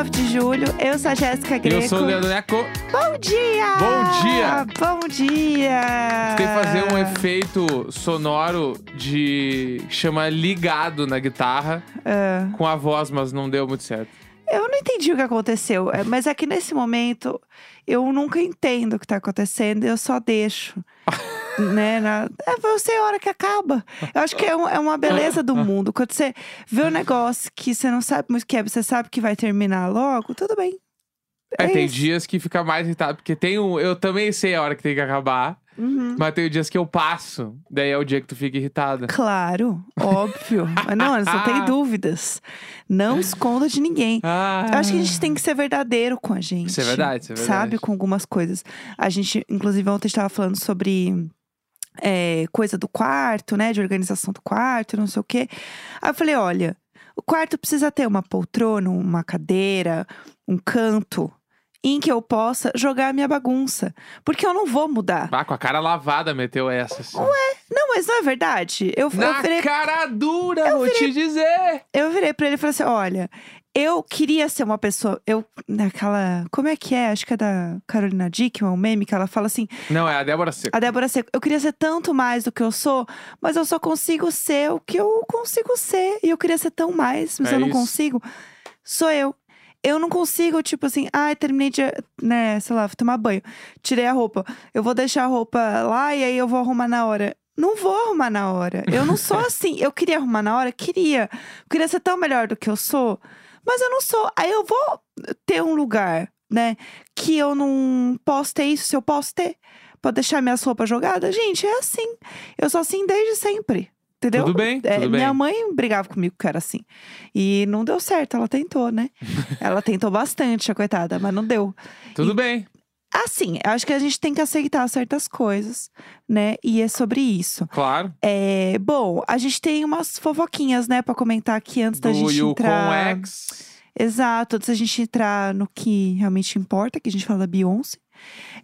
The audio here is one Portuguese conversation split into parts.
Hoje é sexta-feira, 29 de julho. Eu sou a Jéssica Greco. Eu sou o Leandro Neco. Bom dia! Bom dia! Bom dia! Tem que fazer um efeito sonoro de chama ligado na guitarra Ah, com a voz, mas não deu muito certo. eu não entendi o que aconteceu, é, mas é que nesse momento eu nunca entendo o que tá acontecendo, eu só deixo. né? na- É você a hora que acaba. Eu acho que é, um- é uma beleza do mundo. Quando você vê um negócio que você não sabe muito o que é, você sabe que vai terminar logo, tudo bem. É, tem isso. dias que fica mais irritado, porque tem um. Eu também sei a hora que tem que acabar, Uhum. mas tem dias que eu passo. Daí é o dia que tu fica irritada. Claro, óbvio. Mas não, não tem dúvidas. Não esconda de ninguém. Ah, Eu acho que a gente tem que ser verdadeiro com a gente. Isso é verdade, isso é verdade. Sabe, com algumas coisas. A gente, inclusive, ontem estava falando sobre é, coisa do quarto, né? De organização do quarto, não sei o quê. Aí eu falei: olha, o quarto precisa ter uma poltrona, uma cadeira, um canto em que eu possa jogar a minha bagunça. Porque eu não vou mudar. Ah, com a cara lavada meteu essa. Assim. Não, mas não é verdade. Eu, eu Na virei cara dura, vou te dizer. Eu virei pra ele e falei assim: olha, eu queria ser uma pessoa. Eu, naquela. Como é que é? Acho que é da Carolina Dickman, um meme, que ela fala assim: Não, é a Débora Seco. a Débora Seco, eu queria ser tanto mais do que eu sou, mas eu só consigo ser o que eu consigo ser. E eu queria ser tão mais, mas É eu não isso. consigo. Sou eu. Eu não consigo, tipo assim, ai, terminei de, né, sei lá, vou tomar banho. Tirei a roupa. Eu vou deixar a roupa lá e aí eu vou arrumar na hora. Não vou arrumar na hora. Eu não sou assim. Eu queria arrumar na hora? Queria. Eu queria ser tão melhor do que eu sou, mas eu não sou. Aí eu vou ter um lugar, né, que eu não posso ter isso, se eu posso ter. Pode deixar minhas roupas jogadas? Gente, é assim. Eu sou assim desde sempre. Entendeu? Tudo bem, É, tudo minha bem. mãe brigava comigo que era assim. E não deu certo, ela tentou, né? ela tentou bastante, a coitada, mas não deu. Tudo e- bem. Assim, eu acho que a gente tem que aceitar certas coisas, né? E é sobre isso. Claro. É, bom, a gente tem umas fofoquinhas, né, pra comentar aqui antes da Do gente Yukon entrar. X. Exato, antes da gente entrar no que realmente importa, que a gente fala da Beyoncé.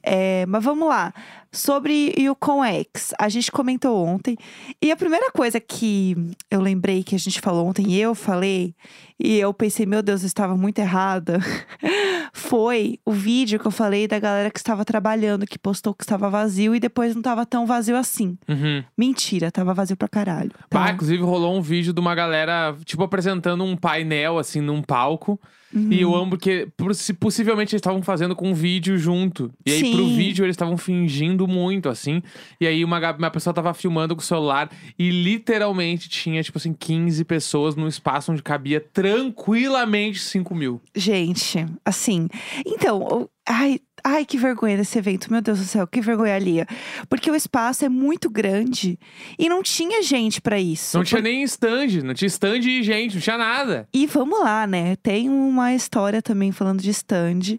É, mas vamos lá. Sobre Yukon X, a gente comentou ontem. E a primeira coisa que eu lembrei que a gente falou ontem, e eu falei, e eu pensei, meu Deus, eu estava muito errada. Foi o vídeo que eu falei da galera que estava trabalhando, que postou que estava vazio e depois não estava tão vazio assim. Uhum. Mentira, tava vazio pra caralho. tá? Bah, inclusive rolou um vídeo de uma galera, tipo, apresentando um painel, assim, num palco. Uhum. E eu amo que possi- possivelmente eles estavam fazendo com um vídeo junto. E aí, pro Sim. vídeo, eles estavam fingindo muito, assim. E aí, uma, uma pessoa tava filmando com o celular e literalmente tinha, tipo assim, 15 pessoas num espaço onde cabia tranquilamente 5 mil. Gente, assim. Então, ai, ai, que vergonha desse evento. Meu Deus do céu, que vergonha ali. Porque o espaço é muito grande e não tinha gente pra isso. Não tinha nem stand, não tinha stand e gente, não tinha nada. E vamos lá, né? Tem uma história também falando de stand.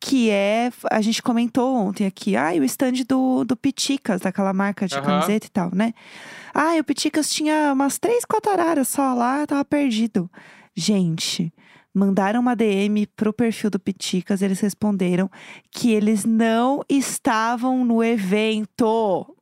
Que é, a gente comentou ontem aqui, ah, o stand do, do Piticas, daquela marca de Aham. camiseta e tal, né? Ah, o Piticas tinha umas três, quatro araras só lá, tava perdido. Gente, mandaram uma DM pro perfil do Piticas, eles responderam que eles não estavam no evento.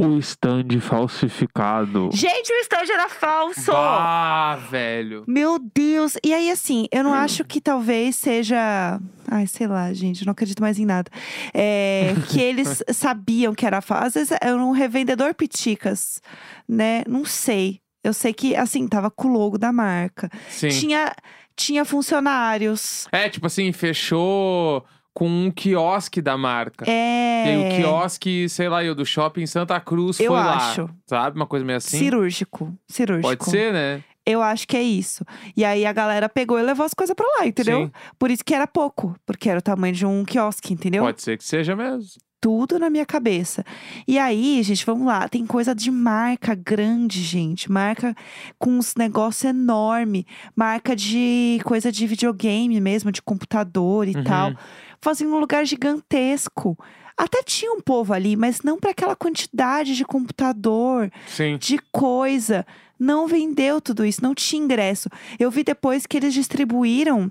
O stand falsificado. Gente, o stand era falso! Ah, velho. Meu Deus! E aí, assim, eu não acho que talvez seja. Ai, sei lá, gente, não acredito mais em nada. É, que eles sabiam que era falso. Às vezes era um revendedor piticas, né? Não sei. Eu sei que, assim, tava com o logo da marca. Sim. Tinha, tinha funcionários. É, tipo assim, fechou com um quiosque da marca. É. E aí o quiosque, sei lá, eu do shopping Santa Cruz Eu foi acho. lá. Sabe? Uma coisa meio assim. Cirúrgico. Cirúrgico. Pode ser, né? Eu acho que é isso. E aí a galera pegou e levou as coisas pra lá, entendeu? Sim. Por isso que era pouco. Porque era o tamanho de um quiosque, entendeu? Pode ser que seja mesmo. tudo na minha cabeça. E aí, gente, vamos lá. Tem coisa de marca grande, gente. Marca com uns negócios enorme. Marca de coisa de videogame mesmo, de computador e Uhum. tal. Fazendo um lugar gigantesco. Até tinha um povo ali, mas não para aquela quantidade de computador, Sim. de coisa. Não vendeu tudo isso, não tinha ingresso. Eu vi depois que eles distribuíram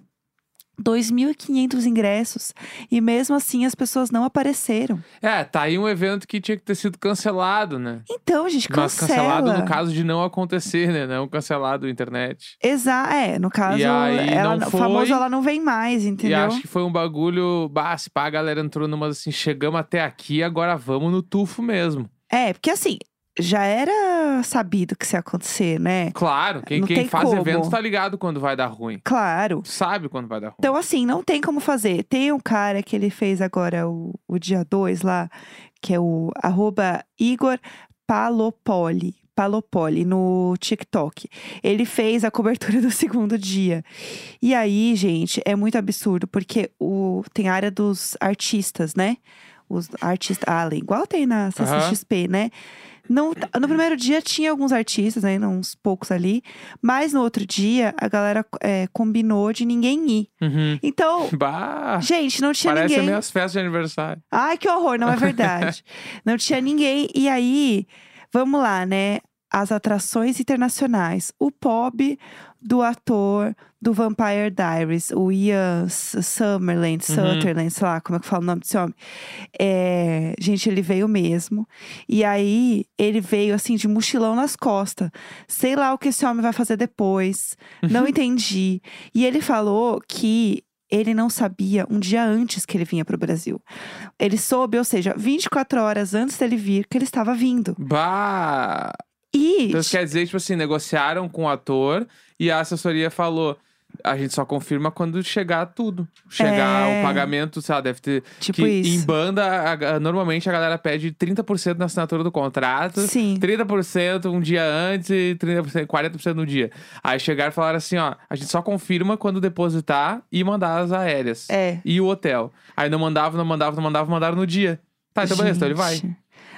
2.500 ingressos. E mesmo assim as pessoas não apareceram. É, tá aí um evento que tinha que ter sido cancelado, né? Então, gente, Mas cancela. cancelado no caso de não acontecer, né? Não cancelado a internet. Exa é, no caso, E ela, famoso ela não vem mais, E entendeu? acho que foi um bagulho. Bah, se pá, a galera entrou numa assim, chegamos até aqui, agora vamos no tufo mesmo. É, porque assim, já era sabido que isso ia acontecer, né? Claro, quem, Não quem tem faz como. evento tá ligado quando vai dar ruim. Claro. Sabe quando vai dar ruim. Então, assim, não tem como fazer. Tem um cara que ele fez agora o, o dia 2 lá, que é o arroba Igor Palopoli. Palopoli no TikTok. Ele fez a cobertura do segundo dia. E aí, gente, é muito absurdo, porque o, tem a área dos artistas, né? Os artistas. Ah, igual tem na CCXP, né? Não, no primeiro dia tinha alguns artistas, né? Uns poucos ali. Mas no outro dia, a galera é, combinou de ninguém ir. Uhum. Então, Bah, gente, não tinha parece ninguém. minhas festas de aniversário. Ai, que horror, não é verdade. não tinha ninguém. E aí, vamos lá, né? As atrações internacionais. O POB do ator do Vampire Diaries, o Ian Summerland, Sutherland, sei lá como é que fala o nome desse homem. É, gente, ele veio mesmo. E aí, ele veio assim, de mochilão nas costas. Sei lá o que esse homem vai fazer depois. Não entendi. E ele falou que ele não sabia um dia antes que ele vinha para o Brasil. Ele soube, ou seja, 24 horas antes dele vir, que ele estava vindo. Bah! E. Então isso quer dizer, tipo assim, negociaram com o ator e a assessoria falou. A gente só confirma quando chegar tudo. Chegar É. o pagamento, sei lá, deve ter. tipo que isso. em banda, a- a- normalmente a galera pede 30% na assinatura do contrato. Sim. 30% um dia antes e 30%, 40% no dia. Aí chegaram e falaram assim, ó, a gente só confirma quando depositar e mandar as aéreas. É. E o hotel. Aí não mandava, não mandava, não mandava, mandaram no dia. Tá, então beleza, então ele vai.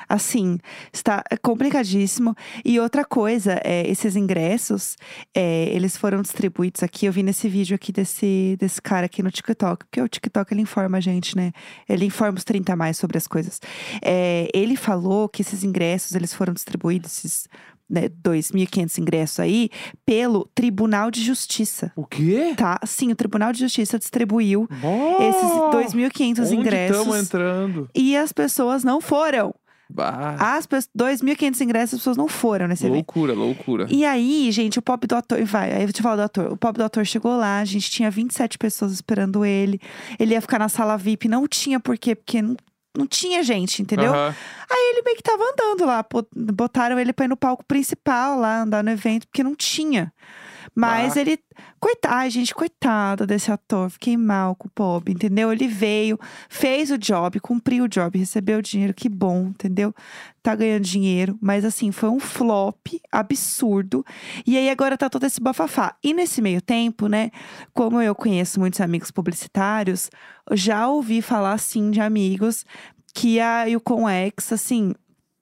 Assim, está complicadíssimo. E outra coisa, é, esses ingressos, é, eles foram distribuídos aqui. Eu vi nesse vídeo aqui desse, desse cara aqui no TikTok. Porque o TikTok, ele informa a gente, né? Ele informa os 30 a mais sobre as coisas. É, ele falou que esses ingressos, eles foram distribuídos, esses né, 2.500 ingressos aí, pelo Tribunal de Justiça. O quê? Tá? Sim, o Tribunal de Justiça distribuiu Oh! esses 2.500 Onde ingressos. estamos entrando? E as pessoas não foram. Bah. As pessoas, 2.500 ingressos, as pessoas não foram nesse evento. loucura, loucura. E aí, gente, o pop do ator. Vai, aí eu te falar do ator. O pop do ator chegou lá, a gente tinha 27 pessoas esperando ele. Ele ia ficar na sala VIP, não tinha por quê, porque não, não tinha gente, entendeu? Aham. Aí ele meio que tava andando lá. Botaram ele pra ir no palco principal lá, andar no evento, porque não tinha. Mas Bah. ele. Coitado, ai, gente, coitado desse ator. Fiquei mal com o Bob, entendeu? Ele veio, fez o job, cumpriu o job, recebeu o dinheiro, que bom, entendeu? Tá ganhando dinheiro. Mas assim, foi um flop absurdo. E aí agora tá todo esse bafafá. E nesse meio tempo, né? Como eu conheço muitos amigos publicitários, já ouvi falar assim de amigos que a Yukon X, assim,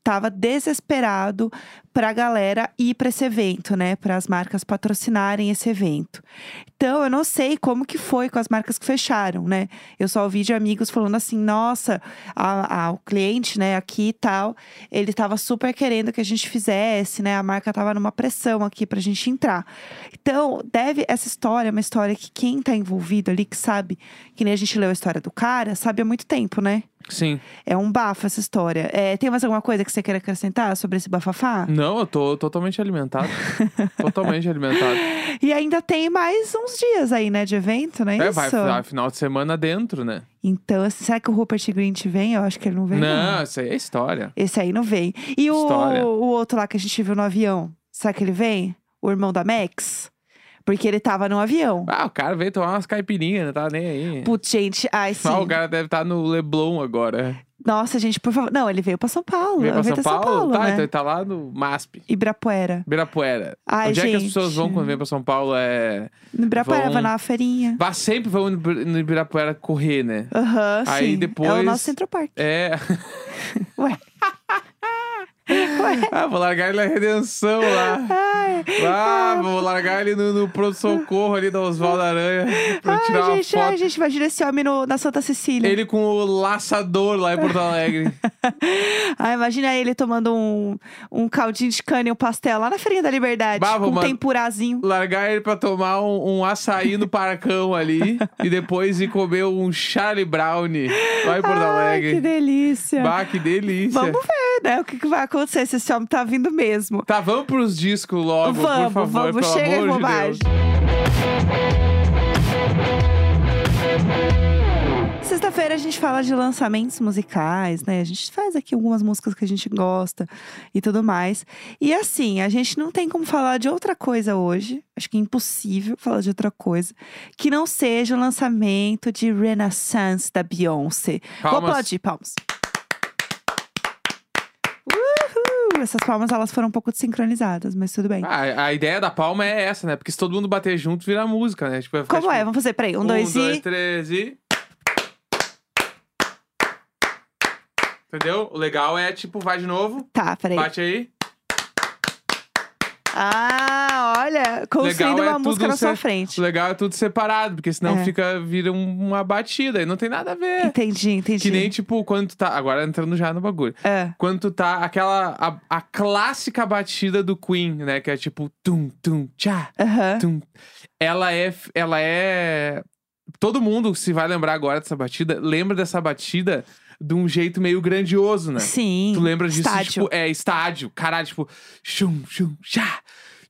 tava desesperado pra galera ir pra esse evento, né? Para as marcas patrocinarem esse evento. Então, eu não sei como que foi com as marcas que fecharam, né? Eu só ouvi de amigos falando assim: nossa, a, a- o cliente, né, aqui e tal, ele tava super querendo que a gente fizesse, né? A marca tava numa pressão aqui pra gente entrar. Então, deve. Essa história é uma história que quem tá envolvido ali, que sabe, que nem a gente leu a história do cara, sabe há muito tempo, né? Sim. É um bafo essa história. É, tem mais alguma coisa que você queira acrescentar sobre esse bafafá? Não, eu tô totalmente alimentado. totalmente alimentado. E ainda tem mais uns dias aí, né, de evento, não é, isso? vai vai final de semana dentro, né? Então, assim, será que o Rupert Grint vem? Eu acho que ele não vem. Não, isso aí é história. Esse aí não vem. E o, o outro lá que a gente viu no avião, será que ele vem? O irmão da Max? Porque ele tava no avião. Ah, o cara veio tomar umas caipirinhas, não tá nem aí. Putz, gente, ai sim. Ah, o cara deve estar no Leblon agora. Nossa, gente, por favor. Não, ele veio pra São Paulo. Veio pra São evento é Paulo? tá, né? então ele tá lá no MASP. Ibirapuera. Ibirapuera. Ai, Onde é que as gente. pessoas vão quando vêm pra São Paulo? É. No Ibirapuera, Vão- vai na feirinha. Vá sempre vão no Ibir- no Ibirapuera correr, né? Aham, Aí sim. depois- É o nosso Central Park. É. Ué. Ah, vou largar ele na redenção lá. Ai, Ah, vou largar ele no, no pronto-socorro ali da Oswaldo Aranha pra eu tirar ai, uma gente, foto. ai, gente, imagina esse homem no- na Santa Cecília. Ele com o laçador lá em Porto Alegre. Ah, imagina ele tomando um, um caldinho de cana e um pastel lá na Feirinha da Liberdade. Bah, com um tempurazinho. largar ele pra tomar um, um açaí no parcão ali e depois ir comer um Charlie Brown lá em Porto Ai, que Alegre. delícia. Bah, que delícia. Vamos ver, né? O que, que vai acontecer se esse homem tá vindo mesmo. Tá, vamos pros discos logo, por vamos, favor, vamos. pelo Chega de amor de bobagem. Deus. Sexta-feira a gente fala de lançamentos musicais, né? A gente faz aqui algumas músicas que a gente gosta e tudo mais. E assim, a gente não tem como falar de outra coisa hoje. Acho que é impossível falar de outra coisa que não seja o lançamento de Renaissance da Beyoncé. Vou Palmas. aplaudir, palmas. Uhul! Essas palmas elas foram um pouco desincronizadas, mas tudo bem. Ah, a ideia da palma é essa, né? Porque se todo mundo bater junto, vira música, né? Tipo, vai ficar, Como é? tipo, Vamos fazer, peraí. Um, Um, dois, dois, e. três e. Entendeu? O legal é, tipo, vai de novo, Tá, peraí. bate aí. Ah, olha, construindo Legal é uma música tudo na sua frente. O legal é tudo separado, porque senão É. fica, vira um- uma batida e não tem nada a ver. Entendi, entendi. Que nem, tipo, quando tu tá. Agora entrando já no bagulho. É. Quando tu tá. Aquela. A, a clássica batida do Queen, né? Que é tipo. Tum, tum, tchá, Aham. tum. Ela é. Ela é. Todo mundo, se vai lembrar agora dessa batida, lembra dessa batida de um jeito meio grandioso, né? Sim. Tu lembra disso? Estádio. Tipo, é estádio. Caralho, tipo. Chum, chum, chá.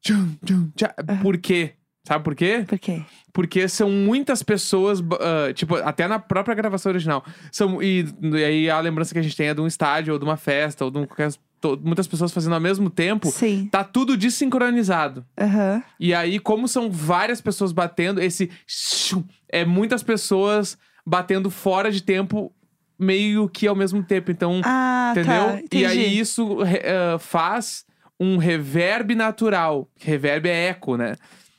Chum, chum, chá. Por quê? Sabe por quê? Por quê? Porque são muitas pessoas, ah, tipo, até na própria gravação original. São, e, e aí a lembrança que a gente tem é de um estádio, ou de uma festa, ou de um, qualquer, to- muitas pessoas fazendo ao mesmo tempo. Sim. Tá tudo desincronizado. Aham. E aí, como são várias pessoas batendo, esse é muitas pessoas batendo fora de tempo, meio que ao mesmo tempo. Então, Ah, entendeu? tá. e aí isso ah, faz um reverb natural. Reverb é eco, né?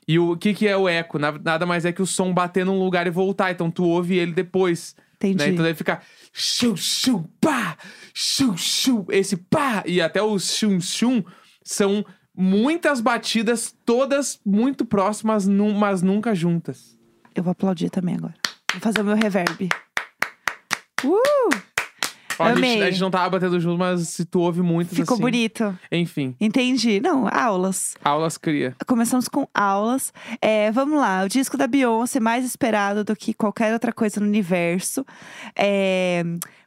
E o que, que é o eco? Na- Nada mais é que o som bater num lugar e voltar. Então tu ouve ele depois. Entendi. Né? Então daí fica chum, chum, pá, chum, chum, esse pá. E até os chum, chum são muitas batidas, todas muito próximas, mas nunca juntas. Eu vou aplaudir também agora. Vou fazer o meu reverb. Uh! Ó, a, gente, Amei. a gente não tava batendo junto, mas se tu ouve muitas Ficou assim. bonito. Enfim, Entendi. Não, aulas. aulas cria. Começamos com aulas. É, vamos lá, o disco da Beyoncé mais esperado do que qualquer outra coisa no universo. É,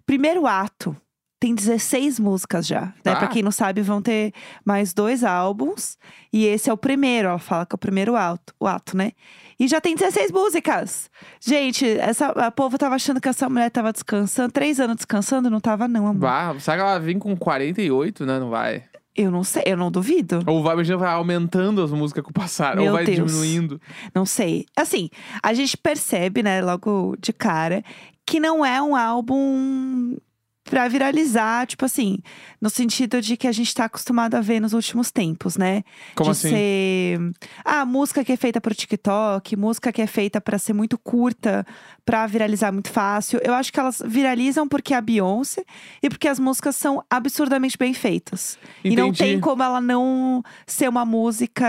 primeiro ato. Tem 16 músicas já. Né? Tá. Pra quem não sabe, vão ter mais dois álbuns. E esse é o primeiro. Ela fala que é o primeiro ato, o ato, né? E já tem 16 músicas. Gente, essa, a povo tava achando que essa mulher tava descansando. Três anos descansando? Não tava, não, amor. Bah, será que ela vem com 48, né? Não vai? Eu não sei, eu não duvido. Ou vai, imagina, vai aumentando as músicas com o passar, ou vai Deus. diminuindo. Não sei. Assim, a gente percebe, né, logo de cara, que não é um álbum pra viralizar, tipo assim, no sentido de que a gente tá acostumado a ver nos últimos tempos, né? Como de assim? ser ah, música que é feita pro TikTok, música que é feita pra ser muito curta, pra viralizar muito fácil. Eu acho que elas viralizam porque é a Beyoncé e porque as músicas são absurdamente bem feitas. E não Entendi. tem como ela não ser uma música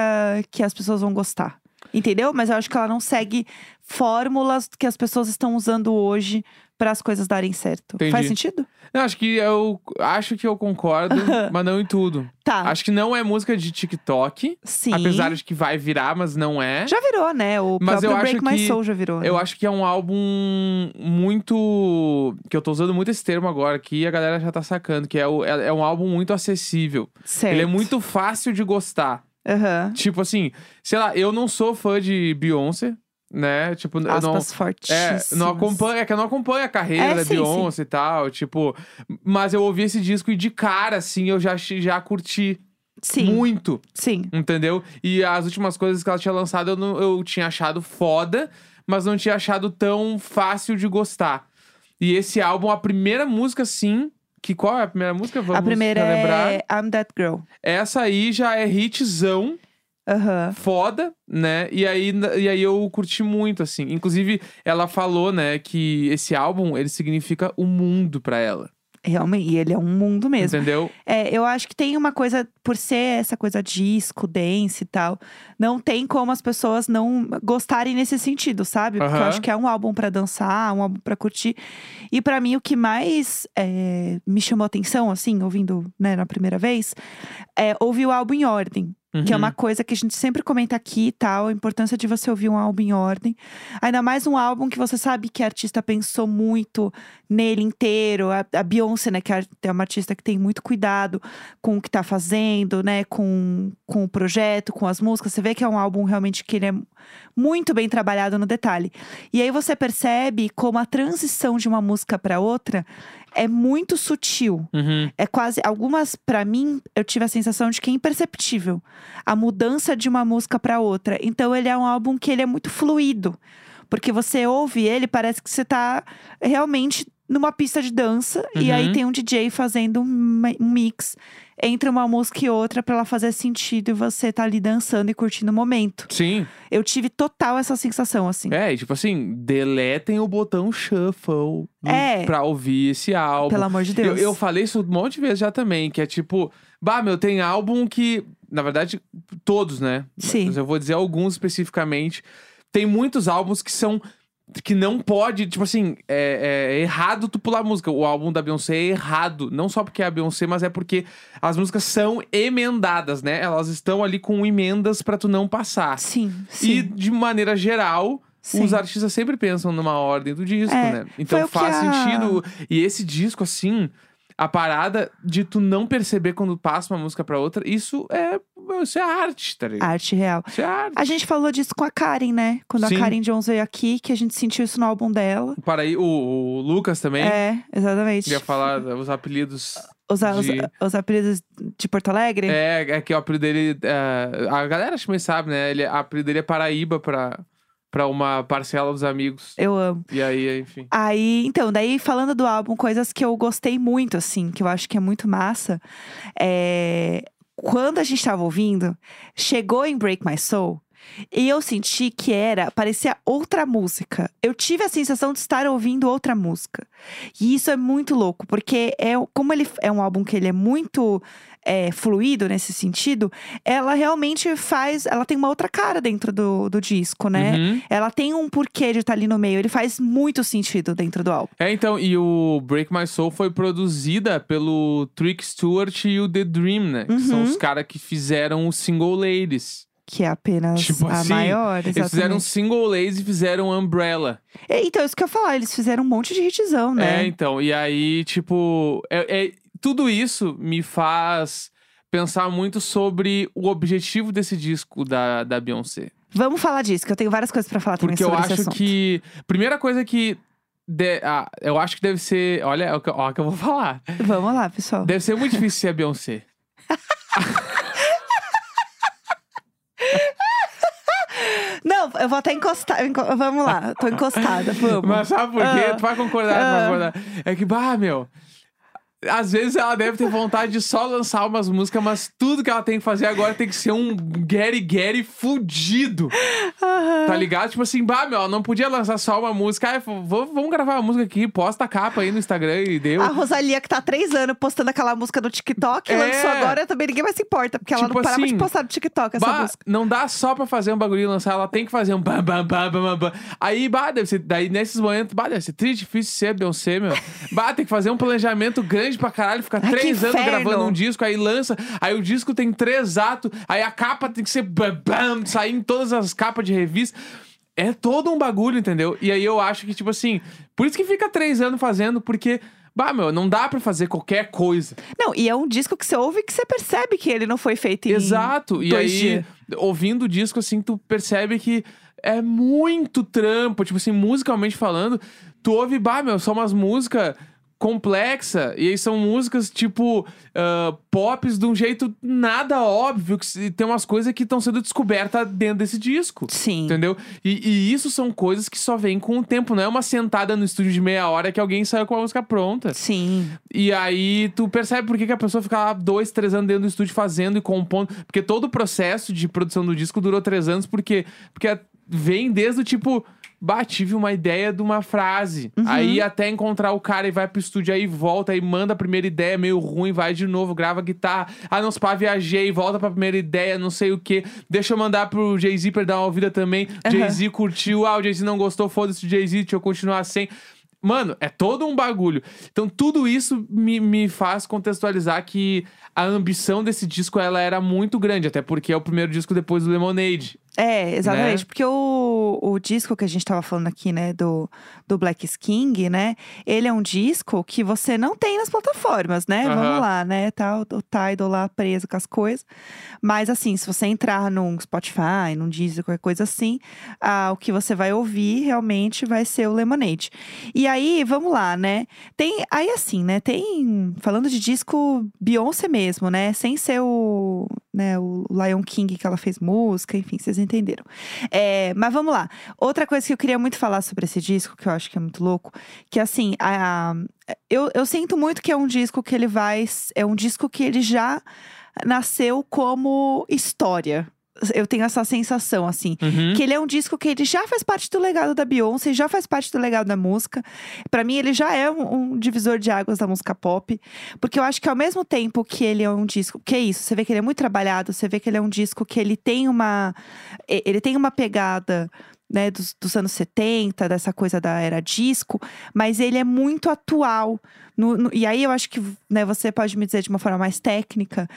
que as pessoas vão gostar. Entendeu? Mas eu acho que ela não segue fórmulas que as pessoas estão usando hoje para as coisas darem certo. Entendi. Faz sentido? Eu acho que eu acho que eu concordo, mas não em tudo. Tá. Acho que não é música de TikTok, Sim. apesar de que vai virar, mas não é. Já virou, né? O Mas próprio eu acho Break My que- Soul já virou. né? Eu acho que é um álbum muito. Que eu tô usando muito esse termo agora aqui e a galera já tá sacando, que é, o- é é um álbum muito acessível. Certo. Ele é muito fácil de gostar. Aham. Tipo assim, sei lá, eu não sou fã de Beyoncé, né? Tipo, eu não. Aspas É, fortíssimas. não acompanha, é que eu não acompanho a carreira É, da Beyoncé e tal, tipo, mas eu ouvi esse disco e de cara, assim, eu já, já curti Sim, muito, sim. entendeu? E as últimas coisas que ela tinha lançado eu, não- eu tinha achado foda, mas não tinha achado tão fácil de gostar. E esse álbum, a primeira música, sim, que qual é a primeira música? Vamos a primeira é I'm That Girl. Essa aí já é hitzão, Aham. foda, né? E aí, e aí eu curti muito, assim. Inclusive, ela falou, né, que esse álbum, ele significa o mundo pra ela. Realmente, e ele é um mundo mesmo. Entendeu? É, eu acho que tem uma coisa, por ser essa coisa disco, dance e tal, não tem como as pessoas não gostarem nesse sentido, sabe? Porque eu acho que é um álbum pra dançar, um álbum pra curtir. E pra mim, o que mais é, me chamou atenção, assim, ouvindo né, na primeira vez, é ouvir o álbum em ordem. Que é Uhum. uma coisa que a gente sempre comenta aqui e tal, a importância de você ouvir um álbum em ordem. Ainda mais um álbum que você sabe que a artista pensou muito nele inteiro. A, a Beyoncé, né, que é é uma artista que tem muito cuidado com o que tá fazendo, né, com, com o projeto, com as músicas. Você vê que é um álbum realmente que ele é muito bem trabalhado no detalhe. E aí você percebe como a transição de uma música para outra é muito sutil. Uhum. É quase. Algumas, pra mim, eu tive a sensação de que é imperceptível a mudança de uma música pra outra. Então, ele é um álbum que ele é muito fluido. Porque você ouve ele, parece que você tá realmente numa pista de dança. E aí Uhum. tem um DJ fazendo um mi- mix entre uma música e outra pra ela fazer sentido e você tá ali dançando e curtindo o momento. Sim. Eu tive total essa sensação, assim. É, e tipo assim, deletem o botão shuffle É. pra ouvir esse álbum. Pelo amor de Deus. Eu, eu falei isso um monte de vezes já também, que é tipo, bah, meu, tem álbum que, na verdade, todos, né? Sim. Mas eu vou dizer alguns especificamente. Tem muitos álbuns que são. Que não pode, tipo assim, é, é errado tu pular música. O álbum da Beyoncé é errado. Não só porque é a Beyoncé, mas é porque as músicas são emendadas, né? Elas estão ali com emendas pra tu não passar. Sim, E, sim. de maneira geral, Sim. os artistas sempre pensam numa ordem do disco, É, né? Então faz a- sentido. E esse disco, assim, a parada de tu não perceber quando passa uma música pra outra, isso é, isso é arte, tá ligado? Arte real. Isso é arte. A gente falou disso com a Karen, né? Quando Sim. a Karen Jones veio aqui, que a gente sentiu isso no álbum dela. Para aí, o, o Lucas também. É, exatamente. Ia falar os apelidos. Os, os, de- os apelidos de Porto Alegre? É, é que o apelido dele. é, a galera acho que sabe, né? Ele, o apelido dele é Paraíba pra, pra uma parcela dos amigos. Eu amo. E aí, enfim. Aí, então, daí falando do álbum, coisas que eu gostei muito, assim, que eu acho que é muito massa. É... Quando a gente tava ouvindo, chegou em Break My Soul. E eu senti que era, parecia outra música. Eu tive a sensação de estar ouvindo outra música. E isso é muito louco, porque é, como ele é um álbum que ele é muito é, fluido nesse sentido, ela realmente faz. Ela tem uma outra cara dentro do, do disco, né? Uhum. Ela tem um porquê de estar ali no meio. Ele faz muito sentido dentro do álbum. É, então, e o Break My Soul foi produzida pelo Trick Stewart e o The Dream, né? Que são Uhum. os caras que fizeram o Single Ladies. Que é apenas Tipo a assim, maior, Eles fizeram exatamente. Single Ladies e fizeram Umbrella. É, Então, isso que eu ia falar, eles fizeram um monte de hitzão, É, né? então, e aí, tipo, é, é- tudo isso me faz pensar muito sobre o objetivo desse disco da, da Beyoncé. Vamos falar disso, que eu tenho várias coisas pra falar também Porque eu acho que. Primeira coisa que. de- ah, eu acho que deve ser. Olha, é o que- ó, o que eu vou falar. Vamos lá, pessoal. Deve ser muito difícil ser a Beyoncé. Não, eu vou até encostar. enco- Vamos lá, tô encostada, vamos. Mas sabe por quê? Ah. tu vai concordar, tu vai Ah. concordar. É que, bah, meu. Às vezes ela deve ter vontade de só lançar umas músicas, mas tudo que ela tem que fazer agora tem que ser um Gary Gary fudido. Aham. Tá ligado? Tipo assim, bah, meu, ela não podia lançar só uma música. Ah, vamos gravar uma música aqui, posta a capa aí no Instagram e deu. A Rosalia, que tá há três anos postando aquela música no TikTok, É. lançou agora, também ninguém mais se importa, porque ela Tipo não parava assim, de postar no TikTok essa Bah, música. não dá só pra fazer um bagulho e lançar, ela tem que fazer um bam, bam, bam, bam, bam. Aí, bah, deve ser, daí nesses momentos, bah, deve ser triste, difícil ser Beyoncé, meu. bah, tem que fazer um planejamento grande pra caralho, ficar Ai, que três anos inferno. gravando um disco, aí lança, aí o disco tem três atos, aí a capa tem que ser bam, bam, sair em todas as capas de revista. É todo um bagulho, entendeu? E aí eu acho que, tipo assim, por isso que fica três anos fazendo, porque. Bah, meu, não dá pra fazer qualquer coisa. Não, e é um disco que você ouve que você percebe que ele não foi feito em Exato. E aí, dias. ouvindo o disco, assim, tu percebe que é muito trampo. Tipo assim, musicalmente falando, tu ouve, bah, meu, são umas músicas complexa e aí são músicas tipo ah, pops de um jeito nada óbvio que tem umas coisas que estão sendo descobertas dentro desse disco Sim. entendeu e, e isso são coisas que só vêm com o tempo não é uma sentada no estúdio de meia hora que alguém saiu com a música pronta Sim. e aí tu percebe por que, que a pessoa fica lá dois, três anos dentro do estúdio fazendo e compondo. Porque todo o processo de produção do disco durou três anos, porque, porque vem desde o tipo. Bah, tive uma ideia de uma frase. Uhum. Aí até encontrar o cara e vai pro estúdio aí volta, aí manda a primeira ideia meio ruim, vai de novo, grava guitarra. Ah, não, pá, viajei, volta pra primeira ideia, não sei o que. Deixa eu mandar pro Jay-Z pra dar uma ouvida também. Jay-Z curtiu, ah, o Jay-Z não gostou, foda-se o Jay-Z, deixa eu continuar sem. Mano, é todo um bagulho. Então, tudo isso me, me faz contextualizar que a ambição desse disco ela era muito grande, até porque é o primeiro disco depois do Lemonade. É, exatamente. Né? Porque o, o disco que a gente tava falando aqui, né, do, do Black King, né? Ele é um disco que você não tem nas plataformas, né? Aham. Vamos lá, né? Tá o, o Tidal lá preso com as coisas. Mas assim, se você entrar num Spotify, num Deezer, qualquer coisa assim, ah, o que você vai ouvir realmente vai ser o Lemonade. E aí, vamos lá, né? Tem, aí assim, né? Tem, falando de disco Beyoncé mesmo, né? Sem ser o, né, o Lion King que ela fez música, enfim, vocês entenderam. É, mas vamos lá. Outra coisa que eu queria muito falar sobre esse disco, que eu acho que é muito louco, que assim, a, eu, eu sinto muito que é um disco que ele vai. É um disco que ele já nasceu como história. Eu tenho essa sensação, assim. Uhum. Que ele é um disco que ele já faz parte do legado da Beyoncé, já faz parte do legado da música. Pra mim, ele já é um, um divisor de águas da música pop. Porque eu acho que ao mesmo tempo que ele é um disco. Que é isso, você vê que ele é muito trabalhado, você vê que ele é um disco que ele tem uma. Ele tem uma pegada. Né, dos, dos anos 70, dessa coisa da era disco, mas ele é muito atual. No- no- e aí eu acho que né, você pode me dizer de uma forma mais técnica,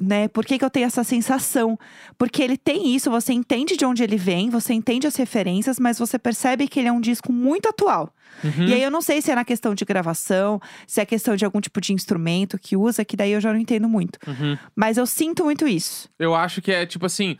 né? Por que, que eu tenho essa sensação? Porque ele tem isso, você entende de onde ele vem, você entende as referências, mas você percebe que ele é um disco muito atual. Uhum. E aí eu não sei se é na questão de gravação, se é questão de algum tipo de instrumento que usa, que daí eu já não entendo muito. Uhum. Mas eu sinto muito isso. Eu acho que é tipo assim.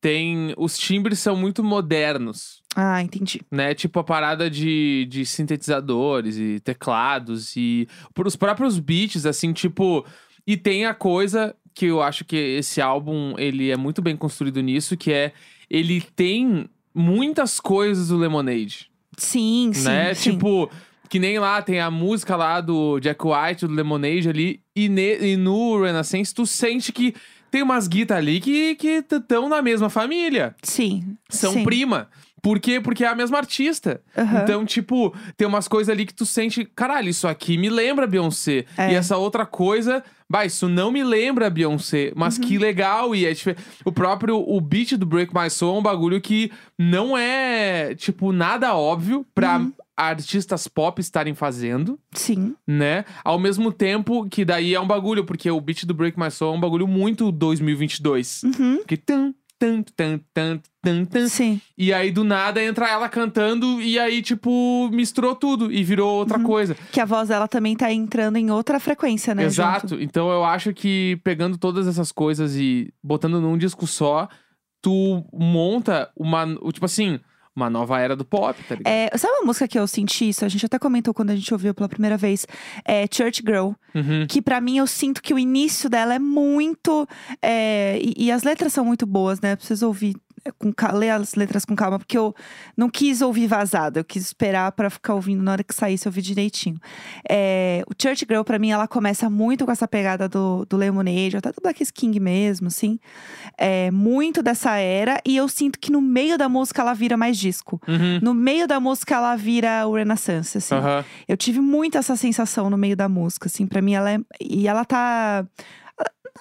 Tem. Os timbres são muito modernos. Ah, entendi. né? Tipo a parada de, de sintetizadores e teclados e por os próprios beats, assim, tipo. E tem a coisa que eu acho que esse álbum ele é muito bem construído nisso, que é ele tem muitas coisas do Lemonade, Sim, sim. né? sim. Tipo, que nem lá tem a música lá do Jack White, do Lemonade ali, e, ne- e no Renaissance tu sente que tem umas guitas ali que estão na mesma família. Sim. São sim. prima. Por quê? Porque é a mesma artista. Aham. Então, tipo, tem umas coisas ali que tu sente, caralho, isso aqui me lembra Beyoncé. É. E essa outra coisa, bah, isso não me lembra Beyoncé, mas Uhum. que legal. E é dife- o próprio o beat do Break My Soul é um bagulho que não é, tipo, nada óbvio pra Uhum. artistas pop estarem fazendo, Sim. né? Ao mesmo tempo que daí é um bagulho, porque o beat do Break My Soul é um bagulho muito 2022. Uhum. Que tan, tan, tan, tan, tan, tan. Sim. E aí, do nada, entra ela cantando e aí, tipo, misturou tudo e virou outra Uhum. coisa. Que a voz dela também tá entrando em outra frequência, né? Exato. junto. Então eu acho que pegando todas essas coisas e botando num disco só, tu monta uma. Tipo assim, uma nova era do pop, tá ligado? É, sabe uma música que eu senti isso? A gente até comentou quando a gente ouviu pela primeira vez. É Church Girl. Uhum. Que pra mim eu sinto que o início dela é muito. é, e, e as letras são muito boas, né? Preciso ouvir. Com, ler as letras com calma, porque eu não quis ouvir vazado, eu quis esperar pra ficar ouvindo na hora que saísse, eu ouvir direitinho. É, o Church Girl, pra mim, ela começa muito com essa pegada do, do Lemonade, até do Black King mesmo, assim. É, muito dessa era, e eu sinto que no meio da música ela vira mais disco. Uhum. No meio da música ela vira o Renaissance, assim. Aham. Eu tive muito essa sensação no meio da música, assim, pra mim ela é. E ela tá.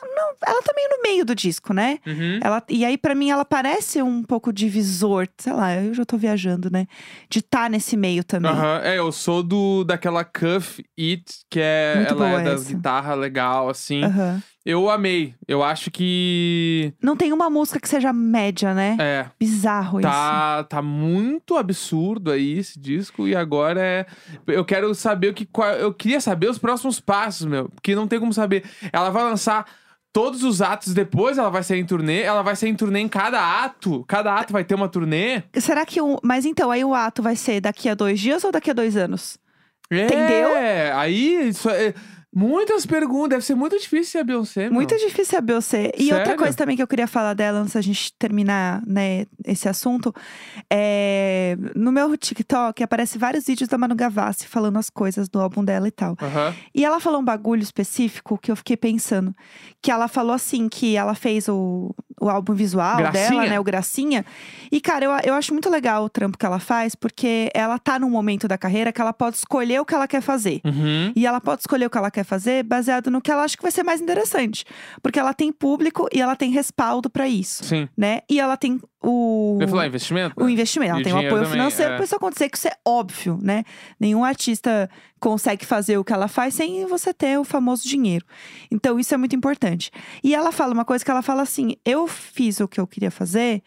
Não, ela tá meio no meio do disco, né? Uhum. Ela, e aí, pra mim, ela parece um pouco divisor, sei lá, eu já tô viajando, né? De estar tá nesse meio também. Aham. É, eu sou do daquela Cuff It, que é. Muito ela é das essa. guitarras legal, assim. Aham. Eu amei. Eu acho que. Não tem uma música que seja média, né? É. Bizarro isso. Tá, tá muito absurdo aí esse disco e agora é. Eu quero saber o que. qual- Eu queria saber os próximos passos, meu. Porque não tem como saber. Ela vai lançar todos os atos depois, ela vai sair em turnê. Ela vai sair em turnê em cada ato. Cada ato vai ter uma turnê. Será que o. Mas então, aí o ato vai ser daqui a dois dias ou daqui a dois anos? É, Entendeu? Aí. Isso é... Muitas perguntas. Deve ser muito difícil ser a Beyoncé. meu. Muito difícil a Beyoncé. E outra Sério? coisa também que eu queria falar dela antes da gente terminar, né, esse assunto, é no meu TikTok aparece vários vídeos da Manu Gavassi falando as coisas do álbum dela e tal. Aham. E ela falou um bagulho específico que eu fiquei pensando, que ela falou assim que ela fez o o álbum visual Gracinha. dela, né? O Gracinha. E, cara, eu, eu acho muito legal o trampo que ela faz, porque ela tá num momento da carreira que ela pode escolher o que ela quer fazer. Uhum. E ela pode escolher o que ela quer fazer baseado no que ela acha que vai ser mais interessante. Porque ela tem público e ela tem respaldo pra isso, Sim. né? E ela tem o. Eu falar investimento? O investimento, ela E tem um dinheiro apoio também, financeiro é. pra isso acontecer, que isso é óbvio, né? Nenhum artista consegue fazer o que ela faz sem você ter o famoso dinheiro. Então, isso é muito importante. E ela fala uma coisa que ela fala assim: eu fiz o que eu queria fazer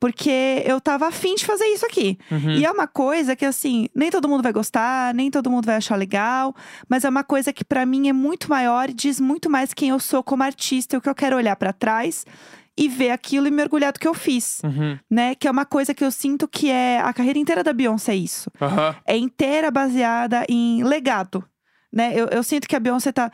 porque eu tava afim de fazer isso aqui. Uhum. E é uma coisa que, assim, nem todo mundo vai gostar, nem todo mundo vai achar legal, mas é uma coisa que pra mim é muito maior e diz muito mais quem eu sou como artista, e o que eu quero olhar pra trás e ver aquilo e mergulhar do que eu fiz, Uhum. né? Que é uma coisa que eu sinto que é a carreira inteira da Beyoncé é isso. Aham. É inteira baseada em legado, né? Eu, eu sinto que a Beyoncé tá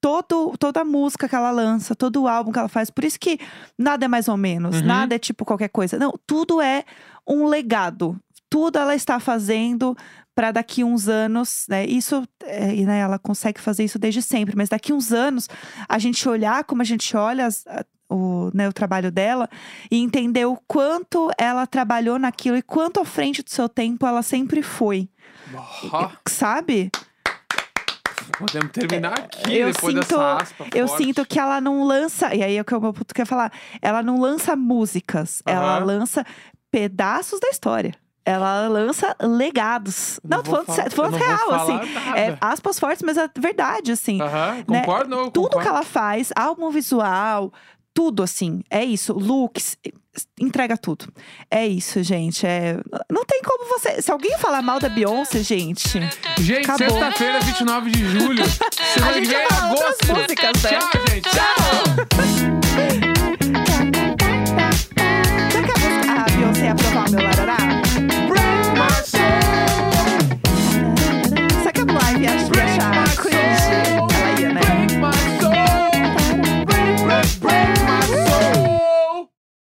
todo, toda a música que ela lança, todo o álbum que ela faz. Por isso que nada é mais ou menos, Uhum. nada é tipo qualquer coisa. Não, tudo é um legado. Tudo ela está fazendo para daqui uns anos, né? Isso, é, né, ela consegue fazer isso desde sempre, mas daqui uns anos a gente olhar como a gente olha as- o, né, o trabalho dela e entender o quanto ela trabalhou naquilo e quanto à frente do seu tempo ela sempre foi, sabe? podemos terminar aqui eu depois sinto- dessa aspa Eu forte. sinto que ela não lança, e aí é o que o meu puto quer falar, ela não lança músicas, ela Aham. lança pedaços da história. Ela lança legados. Eu Não, tô falando, tô falar- falando eu não real, assim. É, aspas fortes, mas é verdade, assim. Aham, né? concordo, eu Tudo concordo. que ela faz, álbum visual, tudo assim. É isso. Looks, entrega tudo. É isso, gente. É... Não tem como você. Se alguém falar mal da Beyoncé, gente. Gente, sexta-feira, 29 de julho. Vem vai é falar outras agosto. músicas, né? Tchau, gente. Tchau.